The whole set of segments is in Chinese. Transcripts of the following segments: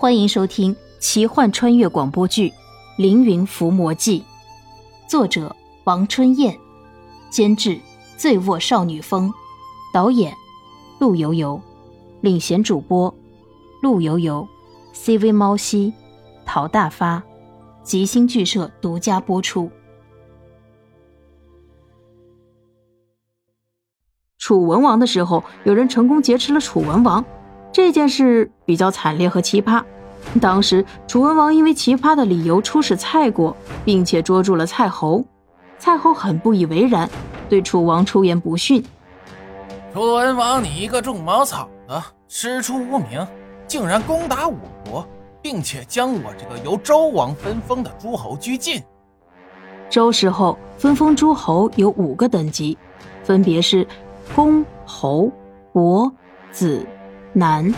欢迎收听奇幻穿越广播剧《凌云伏魔记》，作者王春燕，监制醉卧少女风，导演陆游游，领衔主播陆游游，CV 猫西，陶大发，吉星剧社独家播出。楚文王的时候，有人成功劫持了楚文王。这件事比较惨烈和奇葩。当时楚文王因为奇葩的理由出使蔡国，并且捉住了蔡侯。蔡侯很不以为然，对楚王出言不逊：“楚文王，你一个种茅草的，师出无名，竟然攻打我国，并且将我这个由周王分封的诸侯拘禁。周时候分封诸侯有五个等级，分别是公、侯、伯、子。”南，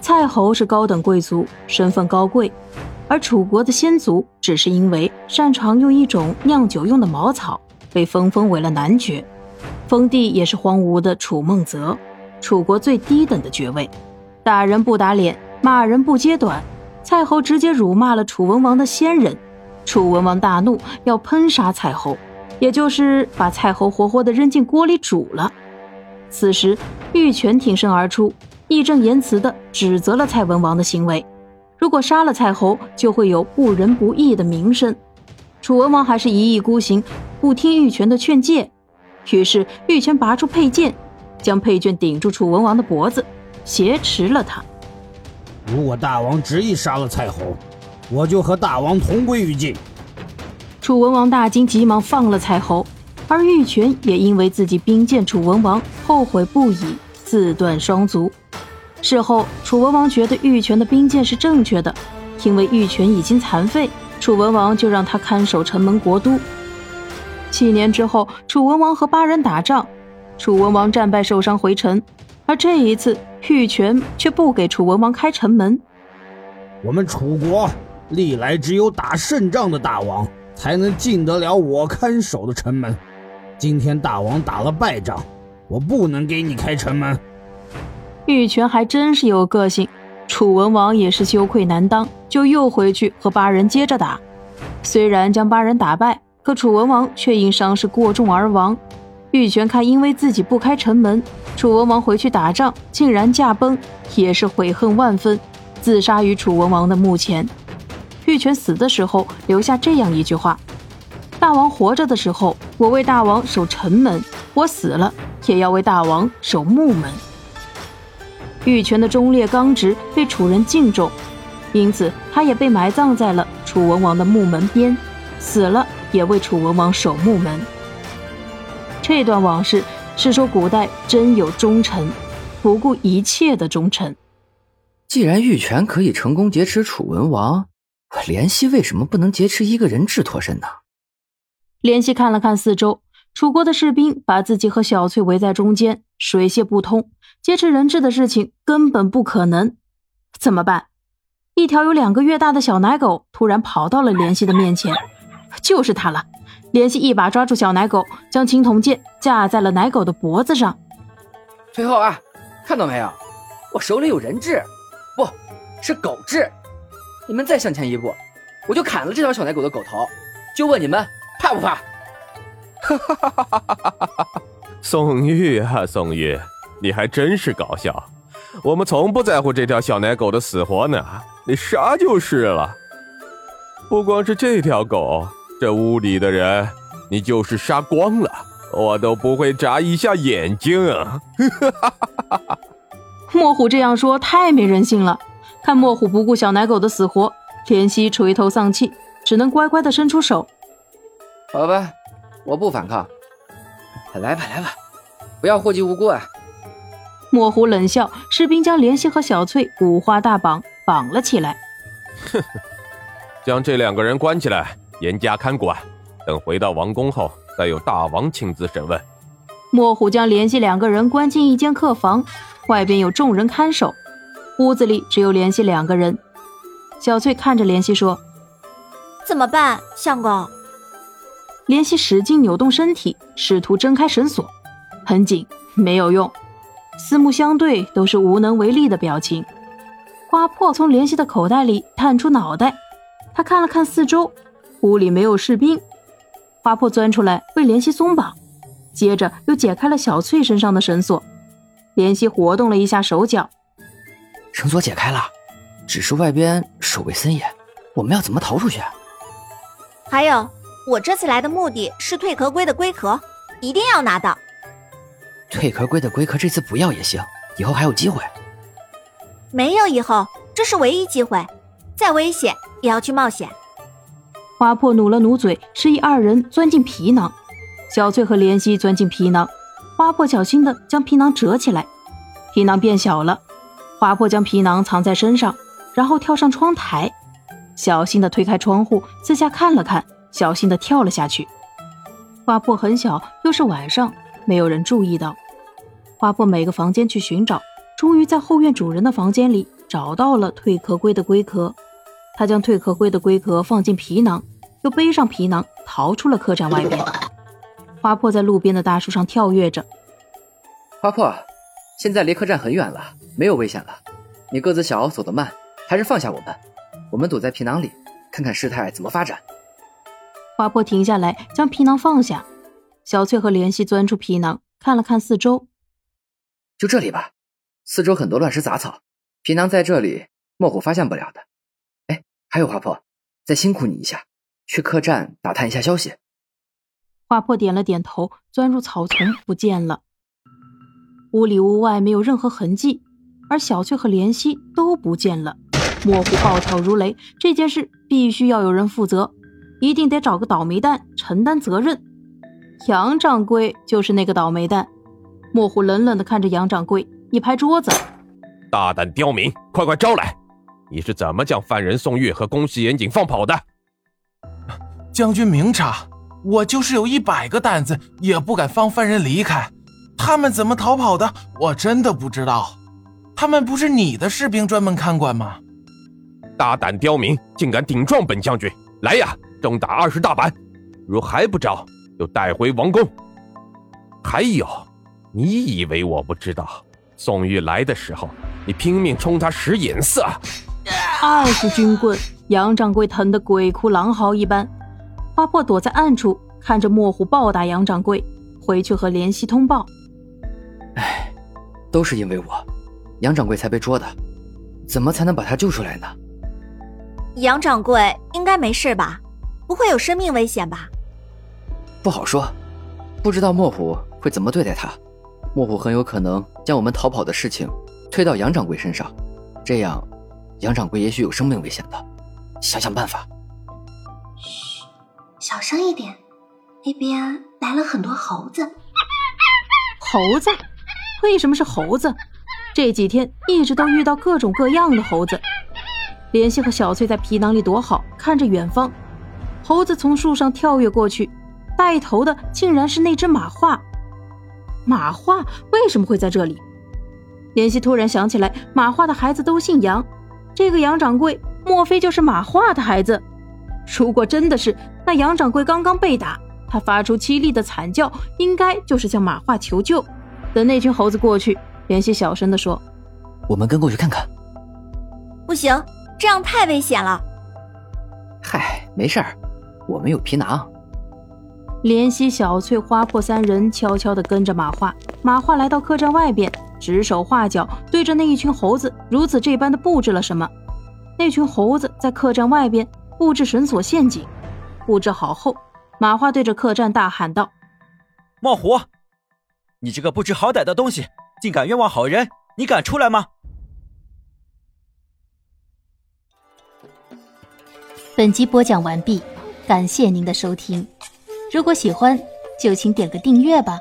蔡侯是高等贵族，身份高贵，而楚国的先族只是因为擅长用一种酿酒用的茅草，被分封为了男爵。封地也是荒芜的楚孟泽，楚国最低等的爵位。打人不打脸，骂人不揭短，蔡侯直接辱骂了楚文王的先人。楚文王大怒，要喷杀蔡侯，也就是把蔡侯活活的扔进锅里煮了。此时，玉泉挺身而出。义正言辞地指责了蔡文王的行为，如果杀了蔡侯，就会有不仁不义的名声。楚文王还是一意孤行，不听玉泉的劝诫。于是玉泉拔出佩剑，将佩剑顶住楚文王的脖子，挟持了他。如果大王执意杀了蔡侯，我就和大王同归于尽。楚文王大惊，急忙放了蔡侯，而玉泉也因为自己兵谏楚文王，后悔不已，自断双足。事后，楚文王觉得玉泉的兵谏是正确的，因为玉泉已经残废，楚文王就让他看守城门国都。七年之后，楚文王和巴人打仗，楚文王战败受伤回城，而这一次玉泉却不给楚文王开城门。我们楚国历来只有打胜仗的大王才能进得了我看守的城门，今天大王打了败仗，我不能给你开城门。玉泉还真是有个性，楚文王也是羞愧难当，就又回去和八人接着打。虽然将八人打败，可楚文王却因伤势过重而亡。玉泉看因为自己不开城门，楚文王回去打仗竟然驾崩，也是悔恨万分，自杀于楚文王的墓前。玉泉死的时候留下这样一句话：“大王活着的时候，我为大王守城门；我死了，也要为大王守墓门。”玉泉的忠烈刚直被楚人敬重，因此他也被埋葬在了楚文王的墓门边，死了也为楚文王守墓门。这段往事是说古代真有忠臣，不顾一切的忠臣。既然玉泉可以成功劫持楚文王，怜惜为什么不能劫持一个人质脱身呢？怜惜看了看四周，楚国的士兵把自己和小翠围在中间，水泄不通。劫持人质的事情根本不可能，怎么办？一条有两个月大的小奶狗突然跑到了怜惜的面前，就是它了。怜惜一把抓住小奶狗，将青铜剑架在了奶狗的脖子上。崔后啊，看到没有？我手里有人质，不是狗质。你们再向前一步，我就砍了这条小奶狗的狗头。就问你们怕不怕？哈哈哈哈哈哈！宋玉啊，宋玉。你还真是搞笑，我们从不在乎这条小奶狗的死活呢，你杀就是了。不光是这条狗，这屋里的人，你就是杀光了，我都不会眨一下眼睛。啊 莫虎这样说太没人性了，看莫虎不顾小奶狗的死活，田曦垂头丧气，只能乖乖的伸出手。好吧，我不反抗，来吧来吧，不要祸及无辜啊。莫虎冷笑，士兵将怜惜和小翠五花大绑绑了起来。哼哼，将这两个人关起来，严加看管。等回到王宫后，再由大王亲自审问。莫虎将怜惜两个人关进一间客房，外边有众人看守，屋子里只有怜惜两个人。小翠看着怜惜说：“怎么办，相公？”怜惜使劲扭动身体，试图挣开绳索，很紧，没有用。四目相对，都是无能为力的表情。花破从怜惜的口袋里探出脑袋，他看了看四周，屋里没有士兵。花破钻出来为怜惜松绑，接着又解开了小翠身上的绳索。怜惜活动了一下手脚，绳索解开了，只是外边守卫森严，我们要怎么逃出去？还有，我这次来的目的是蜕壳龟的龟壳，一定要拿到。蜕壳龟的龟壳这次不要也行，以后还有机会。没有以后，这是唯一机会，再危险也要去冒险。花破努了努嘴，示意二人钻进皮囊。小翠和莲溪钻进皮囊，花破小心的将皮囊折起来，皮囊变小了。花破将皮囊藏在身上，然后跳上窗台，小心的推开窗户，四下看了看，小心的跳了下去。花破很小，又是晚上，没有人注意到。花破每个房间去寻找。终于在后院主人的房间里找到了蜕壳龟的龟壳，他将蜕壳龟的龟壳放进皮囊，又背上皮囊逃出了客栈外面。花破在路边的大树上跳跃着。花破，现在离客栈很远了，没有危险了。你个子小，走得慢，还是放下我们，我们躲在皮囊里，看看事态怎么发展。花破停下来，将皮囊放下。小翠和莲溪钻出皮囊，看了看四周，就这里吧。四周很多乱石杂草，皮囊在这里，莫虎发现不了的。哎，还有花破，再辛苦你一下，去客栈打探一下消息。花破点了点头，钻入草丛不见了。屋里屋外没有任何痕迹，而小翠和莲溪都不见了。莫虎暴跳如雷，这件事必须要有人负责，一定得找个倒霉蛋承担责任。杨掌柜就是那个倒霉蛋。莫虎冷冷地看着杨掌柜。一拍桌子，大胆刁民，快快招来！你是怎么将犯人宋玉和宫西严谨放跑的？将军明察，我就是有一百个胆子，也不敢放犯人离开。他们怎么逃跑的，我真的不知道。他们不是你的士兵专门看管吗？大胆刁民，竟敢顶撞本将军！来呀，重打二十大板！如还不招，就带回王宫。还有，你以为我不知道？宋玉来的时候，你拼命冲他使眼色。二十军棍，杨掌柜疼得鬼哭狼嚎一般。花破躲在暗处，看着莫虎暴打杨掌柜，回去和莲溪通报。哎，都是因为我，杨掌柜才被捉的。怎么才能把他救出来呢？杨掌柜应该没事吧？不会有生命危险吧？不好说，不知道莫虎会怎么对待他。莫虎很有可能将我们逃跑的事情推到杨掌柜身上，这样，杨掌柜也许有生命危险的。想想办法。嘘，小声一点，那边来了很多猴子。猴子？为什么是猴子？这几天一直都遇到各种各样的猴子。莲溪和小翠在皮囊里躲好，看着远方，猴子从树上跳跃过去，带头的竟然是那只马化。马化为什么会在这里？莲希突然想起来，马化的孩子都姓杨，这个杨掌柜莫非就是马化的孩子？如果真的是，那杨掌柜刚刚被打，他发出凄厉的惨叫，应该就是向马化求救。等那群猴子过去，莲希小声地说：“我们跟过去看看。”不行，这样太危险了。嗨，没事儿，我们有皮囊。怜惜小翠、花破三人悄悄地跟着马化。马化来到客栈外边，指手画脚，对着那一群猴子如此这般的布置了什么。那群猴子在客栈外边布置绳索陷阱。布置好后，马化对着客栈大喊道：“冒虎，你这个不知好歹的东西，竟敢冤枉好人！你敢出来吗？”本集播讲完毕，感谢您的收听。如果喜欢，就请点个订阅吧。